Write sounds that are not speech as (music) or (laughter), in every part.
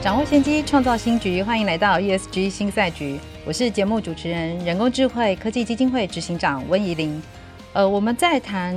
掌握先机，创造新局。欢迎来到 ESG 新赛局。我是节目主持人、人工智慧科技基金会执行长温怡玲。呃，我们在谈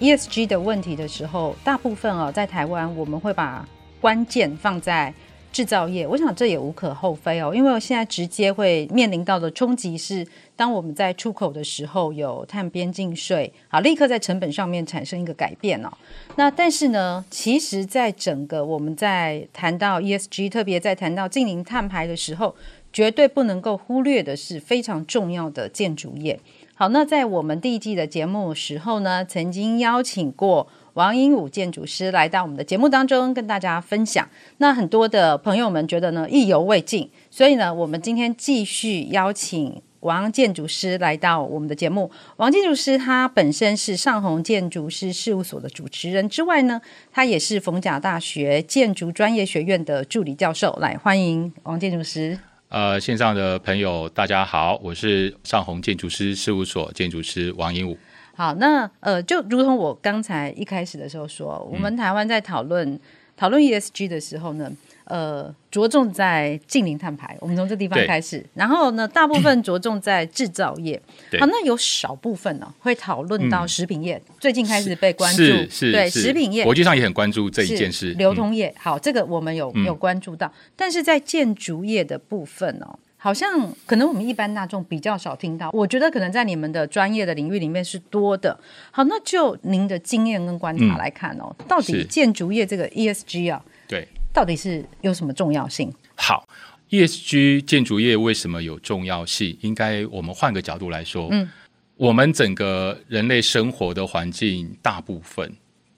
ESG 的问题的时候，大部分哦，在台湾我们会把关键放在。制造业，我想这也无可厚非哦，因为我现在直接会面临到的冲击是，当我们在出口的时候有碳边境税，好，立刻在成本上面产生一个改变哦。那但是呢，其实，在整个我们在谈到 ESG，特别在谈到净零碳排的时候，绝对不能够忽略的是非常重要的建筑业。好，那在我们第一季的节目时候呢，曾经邀请过。王英武建筑师来到我们的节目当中，跟大家分享。那很多的朋友们觉得呢，意犹未尽，所以呢，我们今天继续邀请王建筑师来到我们的节目。王建筑师他本身是上宏建筑师事务所的主持人之外呢，他也是逢甲大学建筑专业学院的助理教授。来，欢迎王建筑师。呃，线上的朋友大家好，我是上宏建筑师事务所建筑师王英武。好，那呃，就如同我刚才一开始的时候说，我们台湾在讨论、嗯、讨论 ESG 的时候呢，呃，着重在近零碳排，我们从这地方开始，然后呢，大部分着重在制造业。好，那有少部分呢、哦、会讨论到食品业、嗯，最近开始被关注，是是对是。食品业，国际上也很关注这一件事。流通业、嗯，好，这个我们有有关注到、嗯，但是在建筑业的部分哦。好像可能我们一般大众比较少听到，我觉得可能在你们的专业的领域里面是多的。好，那就您的经验跟观察来看哦，嗯、到底建筑业这个 ESG 啊，对，到底是有什么重要性？好，ESG 建筑业为什么有重要性？应该我们换个角度来说，嗯，我们整个人类生活的环境大部分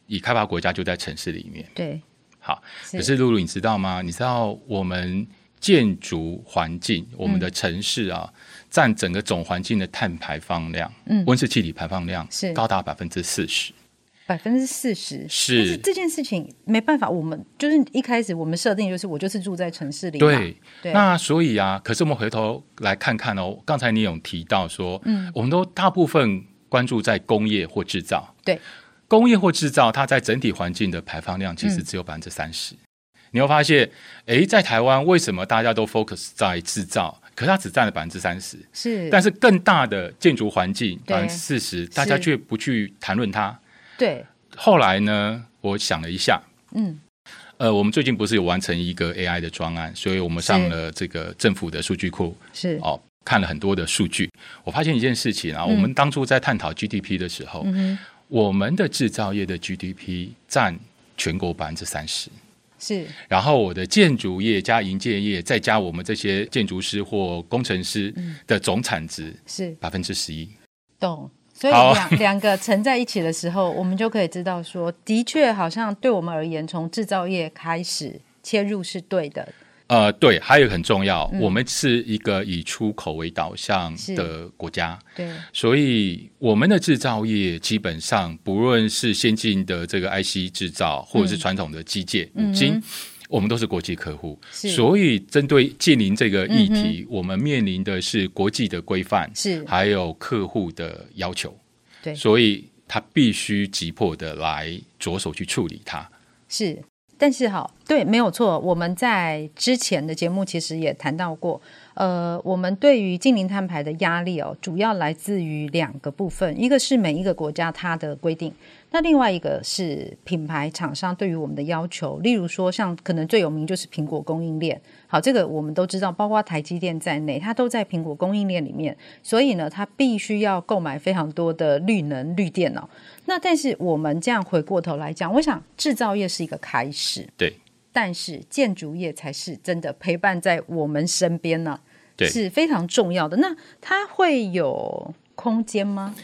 以开发国家就在城市里面，对，好，可是露露你知道吗？你知道我们。建筑环境，我们的城市啊，占、嗯、整个总环境的碳排放量，嗯，温室气体排放量是。高达百分之四十，百分之四十。是。但是这件事情没办法，我们就是一开始我们设定就是我就是住在城市里，对。对。那所以啊，可是我们回头来看看哦，刚才你有提到说，嗯，我们都大部分关注在工业或制造，对，工业或制造，它在整体环境的排放量其实只有百分之三十。嗯你会发现，哎，在台湾为什么大家都 focus 在制造？可是它只占了百分之三十，是。但是更大的建筑环境百分之四十，大家却不去谈论它。对。后来呢，我想了一下，嗯，呃，我们最近不是有完成一个 AI 的专案，所以我们上了这个政府的数据库，是哦，看了很多的数据。我发现一件事情啊，嗯、我们当初在探讨 GDP 的时候，嗯、我们的制造业的 GDP 占全国百分之三十。是，然后我的建筑业加营建业，再加我们这些建筑师或工程师的总产值是。百分之十一。懂，所以两两个乘在一起的时候，我们就可以知道说，的确好像对我们而言，从制造业开始切入是对的。呃，对，还有一个很重要，嗯，我们是一个以出口为导向的国家，对，所以我们的制造业基本上不论是先进的这个 IC 制造，或者是传统的机械、五、嗯、金，我们都是国际客户，所以针对净零这个议题、嗯，我们面临的是国际的规范，是。还有客户的要求，对，所以他必须急迫的来着手去处理它，是。但是哈，对，没有错。我们在之前的节目其实也谈到过，呃，我们对于净零碳排的压力哦，主要来自于两个部分，一个是每一个国家它的规定。那另外一个是品牌厂商对于我们的要求，例如说像可能最有名就是苹果供应链。好，这个我们都知道，包括台积电在内，它都在苹果供应链里面，所以呢，它必须要购买非常多的绿能绿电脑。那但是我们这样回过头来讲，我想制造业是一个开始，对，但是建筑业才是真的陪伴在我们身边呢，对，是非常重要的。那它会有空间吗？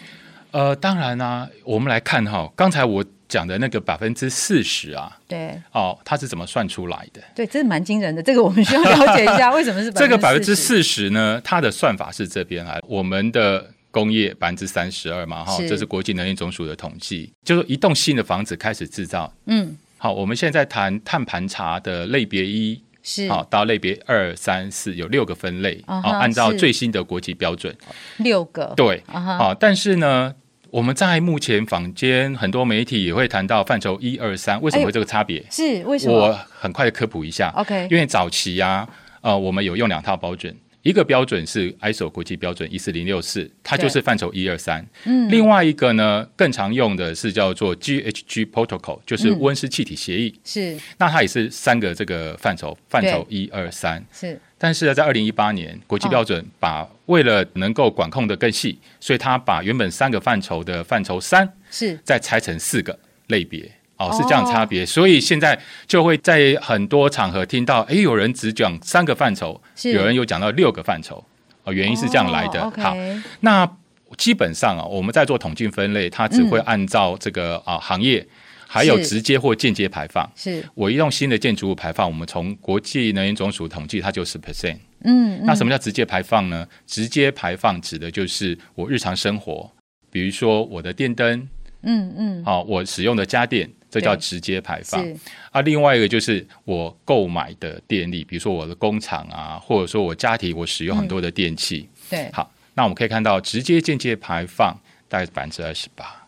呃，当然啦、啊，我们来看哈，刚才我讲讲的那个百分之四十啊，对，哦，它是怎么算出来的？对，这是蛮惊人的。这个我们需要了解一下，为什么是 (laughs) 这个百分之四十呢？它的算法是这边来，我们的工业百分之三十二嘛，哈，这是国际能源总署的统计，就是一栋新的房子开始制造，嗯，好，我们现在谈碳盘查的类别一。是好，到类别二三四有六个分类，好、uh-huh, 按照最新的国际标准，六个对，好、uh-huh，但是呢，我们在目前坊间很多媒体也会谈到范畴一二三，为什么会这个差别？是为什么？我很快的科普一下，OK，因为早期啊，呃，我们有用两套标准。一个标准是 ISO 国际标准一四零六四，它就是范畴一二三。嗯，另外一个呢，更常用的是叫做 GHG Protocol，就是温室气体协议。是、嗯，那它也是三个这个范畴，范畴一二三。是，但是呢，在二零一八年，国际标准把为了能够管控得更细，所以它把原本三个范畴的范畴三是再拆成四个类别。哦，是这样差别，所以现在就会在很多场合听到，哎，有人只讲三个范畴，有人有讲到六个范畴，哦，原因是这样来的。Oh, okay. 好，那基本上啊，我们在做统计分类，它只会按照这个啊行业，还有直接或间接排放。是，我一栋新的建筑物排放，我们从国际能源总署统计，它就是 percent。嗯，那什么叫直接排放呢？直接排放指的就是我日常生活，比如说我的电灯，嗯嗯，好，我使用的家电。这叫直接排放啊，另外一个就是我购买的电力，比如说我的工厂啊，或者说我家庭我使用很多的电器。嗯、对，好，那我们可以看到直接间接排放大概是百分之二十八，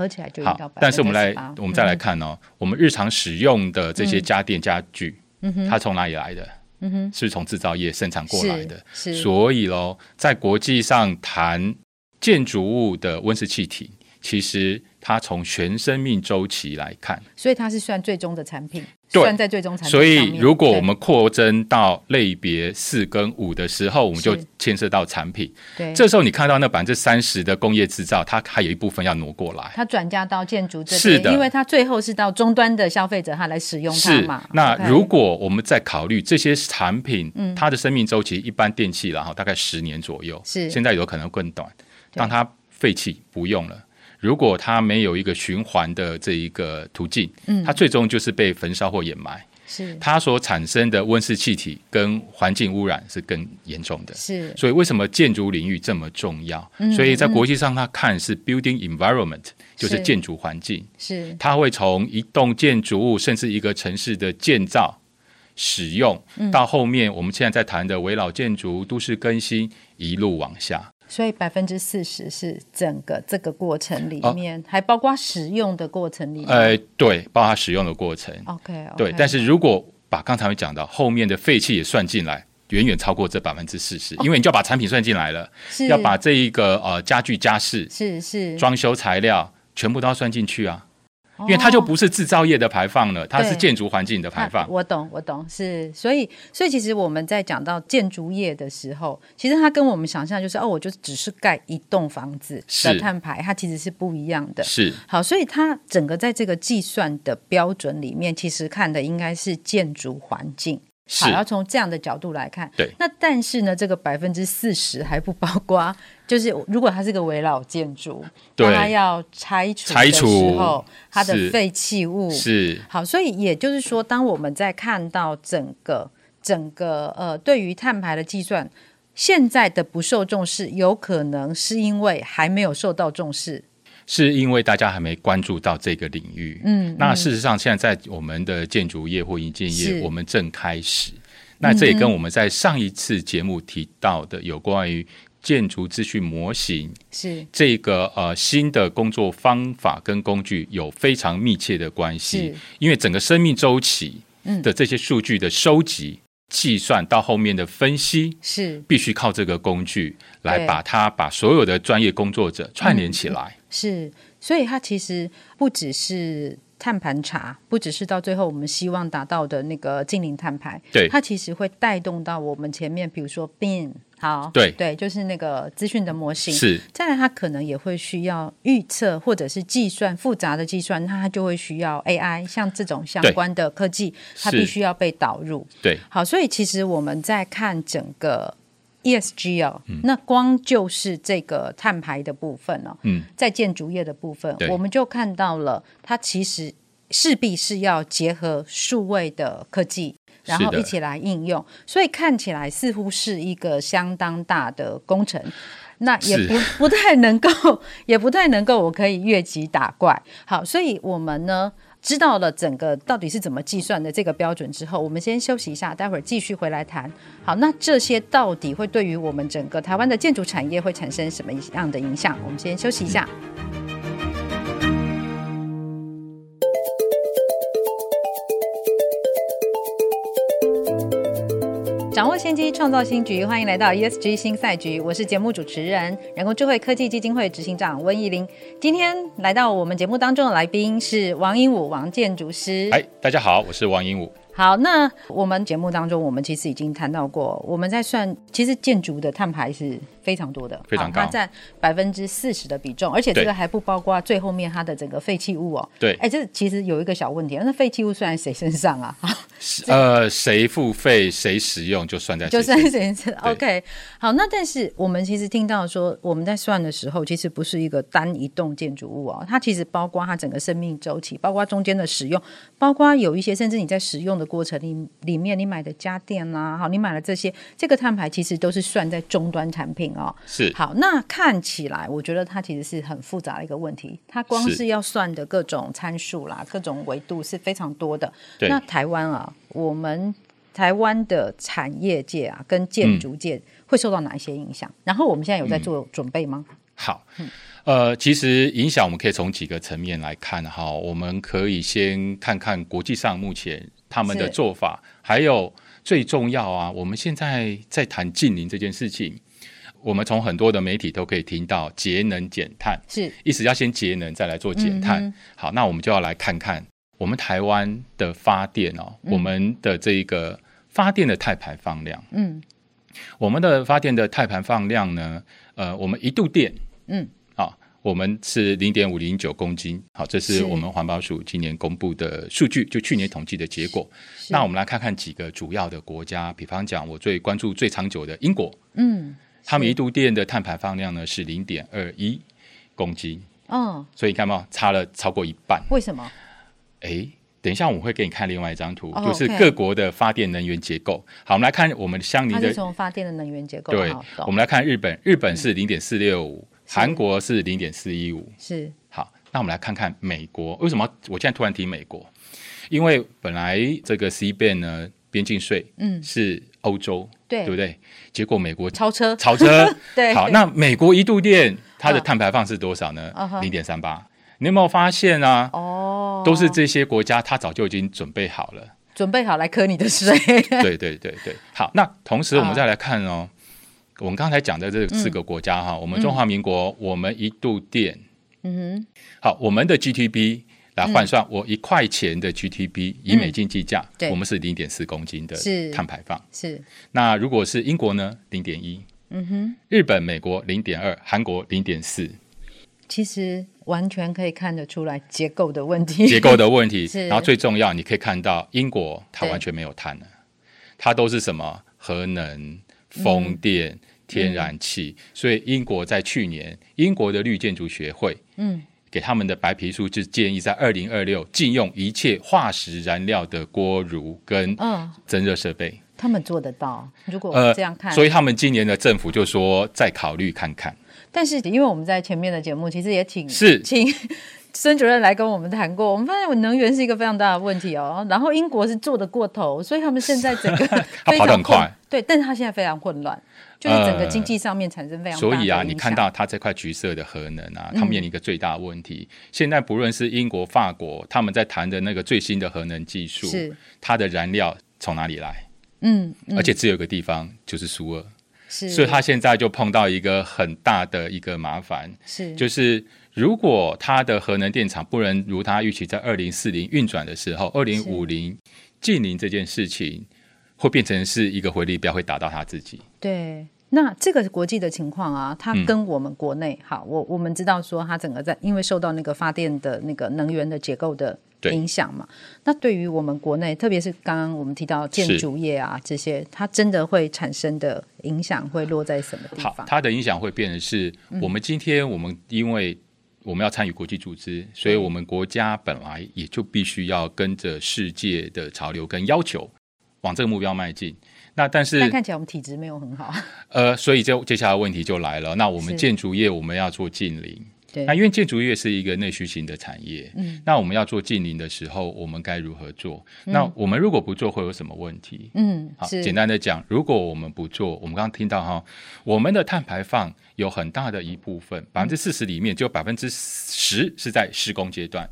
合起来就好。但是我们来，我们再来看哦，嗯、我们日常使用的这些家电家具，嗯、它从哪里来的？嗯哼，是从制造业生产过来的。是，是所以喽，在国际上谈建筑物的温室气体，其实。它从全生命周期来看，所以它是算最终的产品，算在最终产品。所以如果我们扩增到类别四跟五的时候，我们就牵涉到产品。对，这时候你看到那百分之三十的工业制造，它还有一部分要挪过来，它转嫁到建筑这边，是的，因为它最后是到终端的消费者他来使用它嘛。那如果我们在考虑这些产品，它的生命周期一般电器然后大概十年左右，是现在有可能更短。当它废弃不用了。如果它没有一个循环的这一个途径，嗯，它最终就是被焚烧或掩埋，是它所产生的温室气体跟环境污染是更严重的，是。所以为什么建筑领域这么重要？嗯，所以在国际上，它看是 building environment，就是建筑环境，是。它会从一栋建筑物，甚至一个城市的建造、使用，到后面我们现在在谈的围绕建筑、都市更新，一路往下。所以百分之四十是整个这个过程里面，哦、还包括使用的过程里面。呃，对，包括使用的过程。OK，, okay. 对。但是如果把刚才讲到后面的废气也算进来，远远超过这百分之四十，因为你就要把产品算进来了，是要把这一个呃家具家饰是是装修材料全部都要算进去啊。因为它就不是制造业的排放了，它是建筑环境的排放。我懂，我懂，是，所以，所以其实我们在讲到建筑业的时候，其实它跟我们想象就是哦，我就只是盖一栋房子的碳排，它其实是不一样的。是，好，所以它整个在这个计算的标准里面，其实看的应该是建筑环境。好，要从这样的角度来看。对。那但是呢，这个百分之四十还不包括，就是如果它是个围老建筑，对，它要拆除的时候，它的废弃物是，是好。所以也就是说，当我们在看到整个整个呃，对于碳排的计算，现在的不受重视，有可能是因为还没有受到重视。是因为大家还没关注到这个领域，嗯，那事实上现在在我们的建筑业或营建业，我们正开始。那这也跟我们在上一次节目提到的有关于建筑资讯模型是。这个呃新的工作方法跟工具有非常密切的关系，因为整个生命周期的这些数据的收集。计算到后面的分析是。必须靠这个工具来把它把所有的专业工作者串联起来。嗯，是，所以它其实不只是碳盘查，不只是到最后我们希望达到的那个净零碳排，对，它其实会带动到我们前面，比如说 bin。好，对对，就是那个资讯的模型。是，再来，它可能也会需要预测或者是计算复杂的计算，那它就会需要 AI，像这种相关的科技，它必须要被导入。对，好，所以其实我们在看整个 ESG 哦，嗯、那光就是这个碳排的部分哦，嗯，在建筑业的部分，我们就看到了，它其实势必是要结合数位的科技，然后一起来应用，所以看起来似乎是一个相当大的工程，那也不不太能够，(laughs) 也不太能够，我可以越级打怪。好，所以我们呢，知道了整个到底是怎么计算的这个标准之后，我们先休息一下，待会儿继续回来谈。好，那这些到底会对于我们整个台湾的建筑产业会产生什么样的影响？我们先休息一下。掌握先机，创造新局，欢迎来到 ESG 新赛局。我是节目主持人，人工智慧科技基金会执行长温怡玲。今天来到我们节目当中的来宾是王英武王建筑师。哎，大家好，我是王英武。好，那我们节目当中，我们其实已经谈到过，我们在算，其实建筑的碳排是非常多的，非常高，它占百分之四十的比重，而且这个还不包括最后面它的整个废弃物哦。对，哎，这其实有一个小问题，那废弃物算在谁身上啊？呃，谁付费谁使用就算在谁就算谁身上。OK，好，那但是我们其实听到说，我们在算的时候，其实不是一个单一栋建筑物哦，它其实包括它整个生命周期，包括中间的使用，包括有一些甚至你在使用的过程里里面，你买的家电啦，好，你买了这些，这个碳排其实都是算在终端产品哦。是。好，那看起来我觉得它其实是很复杂的一个问题，它光是要算的各种参数啦，各种维度是非常多的。对。那台湾啊，我们台湾的产业界啊，跟建筑界会受到哪一些影响？嗯、然后我们现在有在做准备吗？嗯、好。嗯呃，其实影响我们可以从几个层面来看哈。我们可以先看看国际上目前他们的做法，还有最重要啊，我们现在在谈近邻这件事情，我们从很多的媒体都可以听到节能减碳，是。意思要先节能再来做减碳。嗯、好，那我们就要来看看我们台湾的发电哦，嗯、我们的这一个发电的碳排放量，嗯，我们的发电的碳排放量呢，呃，我们一度电，嗯。我们是零点五零九公斤，好，这是我们环保署今年公布的数据，就去年统计的结果。那我们来看看几个主要的国家，比方讲，我最关注最长久的英国，嗯，他们一度电的碳排放量呢是零点二一公斤，嗯，所以你看嘛，差了超过一半。为什么？哎，等一下我们会给你看另外一张图，哦、就是各国的发电能源结构。好，我们来看我们相邻的，是从发电的能源结构。对，我们来看日本，日本是零点四六五。韩国是零点四一五，是好。那我们来看看美国，为什么我现在突然提美国？因为本来这个 CBAM 呢，边境税，嗯，是欧洲，对，对不对？结果美国超车，超车，(laughs) 对。好，那美国一度电它的碳排放是多少呢？零点三八。你有没有发现啊？哦，都是这些国家，它早就已经准备好了，准备好来课你的水。(laughs) 对对对对，好。那同时我们再来看哦。我们刚才讲的这四个国家哈，嗯、我们中华民国，嗯、我们一度电，嗯哼，好，我们的 GTB 来换算，我一块钱的 GTB、嗯、以美金计价，对，我们是零点四公斤的碳排放，是。那如果是英国呢，零点一，嗯哼，日本、美国零点二，韩国零点四，其实完全可以看得出来结构的问题，结构的问题。(laughs) 是。然后最重要，你可以看到英国它完全没有碳了，它都是什么？核能、风电。嗯天然气，所以英国在去年，英国的绿建筑学会，嗯，给他们的白皮书就建议在二零二六禁用一切化石燃料的锅炉跟增热设备。他们做得到？如果这样看，呃，所以他们今年的政府就说再考虑看看。但是因为我们在前面的节目其实也挺是请。孙主任来跟我们谈过，我们发现能源是一个非常大的问题哦。然后英国是做得过头，所以他们现在整个 (laughs) 他跑得很快，对，但是他现在非常混乱，就是整个经济上面产生非常大的、呃。所以啊，你看到他这块橘色的核能啊，他面临一个最大的问题。嗯、现在不论是英国、法国，他们在谈的那个最新的核能技术，是它的燃料从哪里来？嗯，嗯而且只有一个地方，就是苏俄，是，所以他现在就碰到一个很大的一个麻烦，是，就是。如果它的核能电厂不能如它预期在二零四零运转的时候，二零五零近零这件事情会变成是一个回力标，会打到它自己。对，那这个国际的情况啊，它跟我们国内、嗯、好，我我们知道说它整个在因为受到那个发电的那个能源的结构的影响嘛。那对于我们国内，特别是刚刚我们提到建筑业啊这些，它真的会产生的影响会落在什么地方？它的影响会变成是我们今天我们因为我们要参与国际组织，所以我们国家本来也就必须要跟着世界的潮流跟要求往这个目标迈进。那但是但看起来我们体质没有很好。呃，所以就接下来问题就来了。那我们建筑业我们要做净零。对，那因为建筑业是一个内需型的产业，嗯，那我们要做近邻的时候，我们该如何做？嗯、那我们如果不做，会有什么问题？嗯，好，简单的讲，如果我们不做，我们刚刚听到哈，我们的碳排放有很大的一部分，百分之四十里面就百分之十是在施工阶段，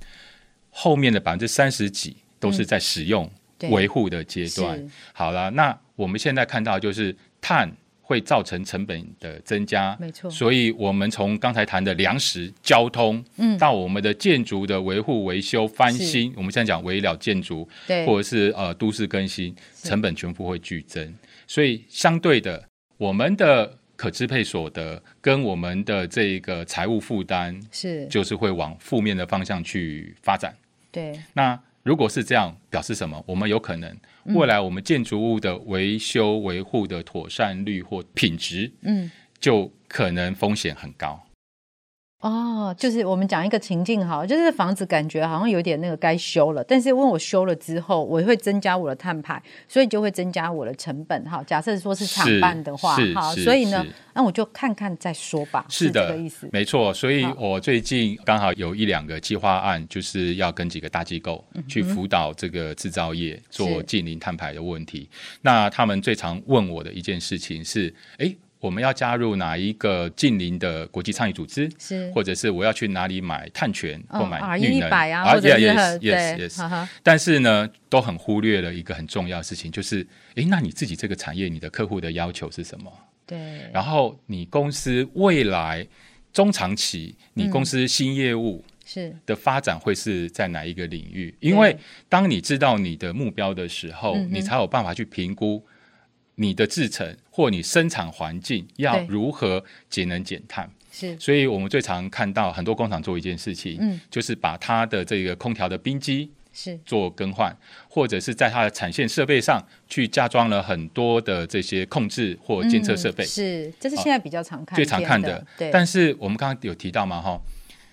后面的百分之三十几都是在使用维护的阶段。嗯、好了，那我们现在看到就是碳。会造成成本的增加，没错。所以，我们从刚才谈的粮食、交通，嗯，到我们的建筑的维护、维修、翻新，我们现在讲围了建筑，对，或者是呃都市更新，成本全部会剧增。所以，相对的，我们的可支配所得跟我们的这个财务负担，是就是会往负面的方向去发展。对，那。如果是这样，表示什么？我们有可能未来我们建筑物的维修维护的妥善率或品质，嗯，就可能风险很高。哦，就是我们讲一个情境哈，就是房子感觉好像有点那个该修了，但是问我修了之后，我会增加我的碳排，所以就会增加我的成本哈。假设说是厂办的话，哈，所以呢，那我就看看再说吧。是的，是这个意思，没错。所以我最近刚好有一两个计划案，就是要跟几个大机构去辅导这个制造业做近零碳排的问题。那他们最常问我的一件事情是，哎。我们要加入哪一个近邻的国际倡议组织？是，或者是我要去哪里买碳权或买绿能啊？或者是 yes yes yes。但是呢，都很忽略了一个很重要的事情，就是，诶，那你自己这个产业，你的客户的要求是什么？对。然后你公司未来中长期，你公司新业务是的发展会是在哪一个领域？因为当你知道你的目标的时候，你才有办法去评估。你的制成或你生产环境要如何节能减碳？是，所以我们最常看到很多工厂做一件事情，嗯，就是把它的这个空调的冰机是做更换，或者是在它的产线设备上去加装了很多的这些控制或监测设备。是，这是现在比较常看、最常看的。对，但是我们刚刚有提到嘛，哈，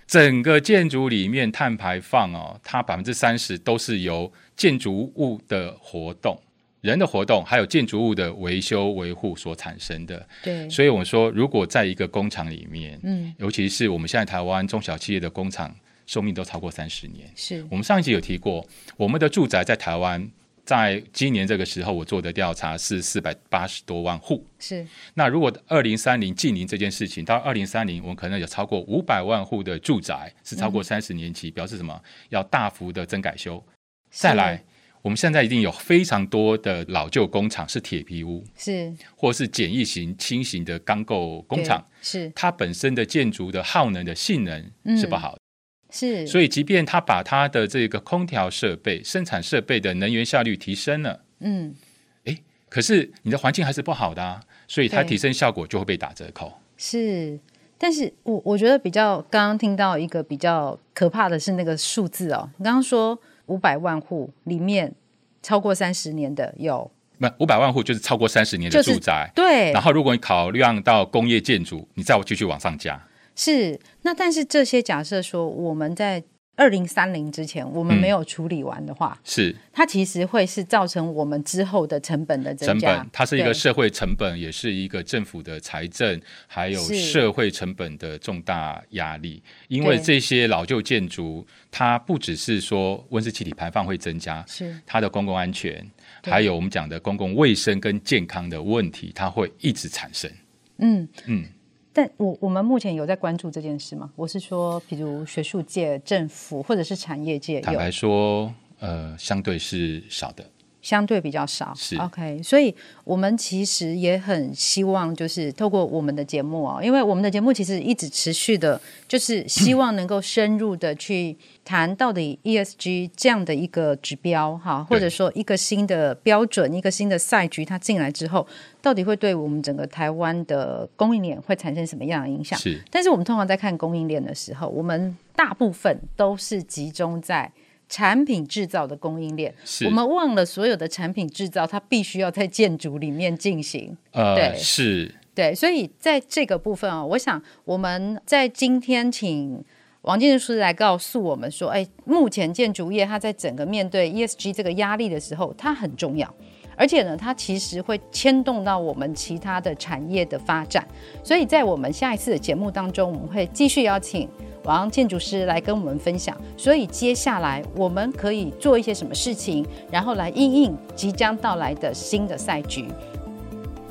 整个建筑里面碳排放哦，它百分之三十都是由建筑物的活动。人的活动，还有建筑物的维修维护所产生的，对，所以我们说，如果在一个工厂里面，嗯，尤其是我们现在台湾中小企业的工厂寿命都超过三十年，是。我们上一集有提过，我们的住宅在台湾，在今年这个时候我做的调查是四百八十多万户，是。那如果二零三零近零这件事情到二零三零，我们可能有超过五百万户的住宅是超过三十年期，嗯，表示什么？要大幅的增改修，再来。我们现在一定有非常多的老旧工厂是铁皮屋，是，或是简易型轻型的钢构工厂，是，它本身的建筑的耗能的性能是不好的，嗯、是，所以即便它把它的这个空调设备、生产设备的能源效率提升了，嗯，诶，可是你的环境还是不好的啊，所以它提升效果就会被打折扣。是，但是我我觉得比较刚刚听到一个比较可怕的是那个数字哦，你刚刚说。五百万户里面，超过三十年的有，那，五百万户就是超过三十年的住宅，就是。对。然后，如果你考虑到工业建筑，你再继续往上加。是。那但是这些假设说，我们在。二零三零之前，我们没有处理完的话，嗯、是它其实会是造成我们之后的成本的增加。成本，它是一个社会成本，也是一个政府的财政，还有社会成本的重大压力。因为这些老旧建筑，它不只是说温室气体排放会增加，是它的公共安全，还有我们讲的公共卫生跟健康的问题，它会一直产生。嗯嗯。但我我们目前有在关注这件事吗？我是说，比如学术界、政府或者是产业界，坦白说，呃，相对是少的。相对比较少，是 OK，所以我们其实也很希望，就是透过我们的节目啊，因为我们的节目其实一直持续的，就是希望能够深入的去谈到底 ESG 这样的一个指标哈，或者说一个新的标准、一个新的赛局，它进来之后，到底会对我们整个台湾的供应链会产生什么样的影响？是，但是我们通常在看供应链的时候，我们大部分都是集中在。产品制造的供应链。我们忘了所有的产品制造，它必须要在建筑里面进行。呃，对是，对，所以在这个部分啊、哦，我想我们在今天请王建筑师来告诉我们说，哎，目前建筑业它在整个面对 ESG 这个压力的时候，它很重要。而且呢，它其实会牵动到我们其他的产业的发展，所以在我们下一次的节目当中，我们会继续邀请王建筑师来跟我们分享。所以接下来我们可以做一些什么事情，然后来应应即将到来的新的赛局。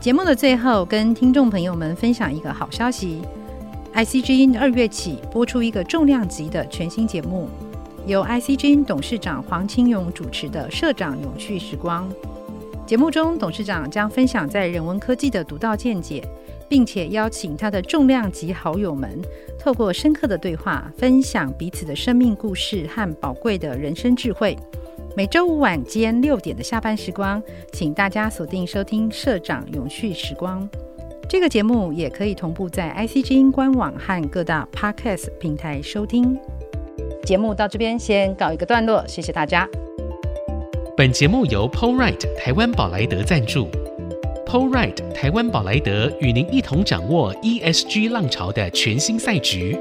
节目的最后，跟听众朋友们分享一个好消息：ICG 二月起播出一个重量级的全新节目，由 ICG 董事长黄清勇主持的《社长永续时光》。节目中，董事长将分享在人文科技的独到见解，并且邀请他的重量级好友们，透过深刻的对话，分享彼此的生命故事和宝贵的人生智慧。每周五晚间六点的下班时光，请大家锁定收听《社长永续时光》这个节目，也可以同步在 ICG 官网和各大 Podcast 平台收听。节目到这边先告一个段落，谢谢大家。本节目由 Polride 台湾宝莱德赞助 Polride 台湾宝莱德与您一同掌握 ESG 浪潮的全新赛局。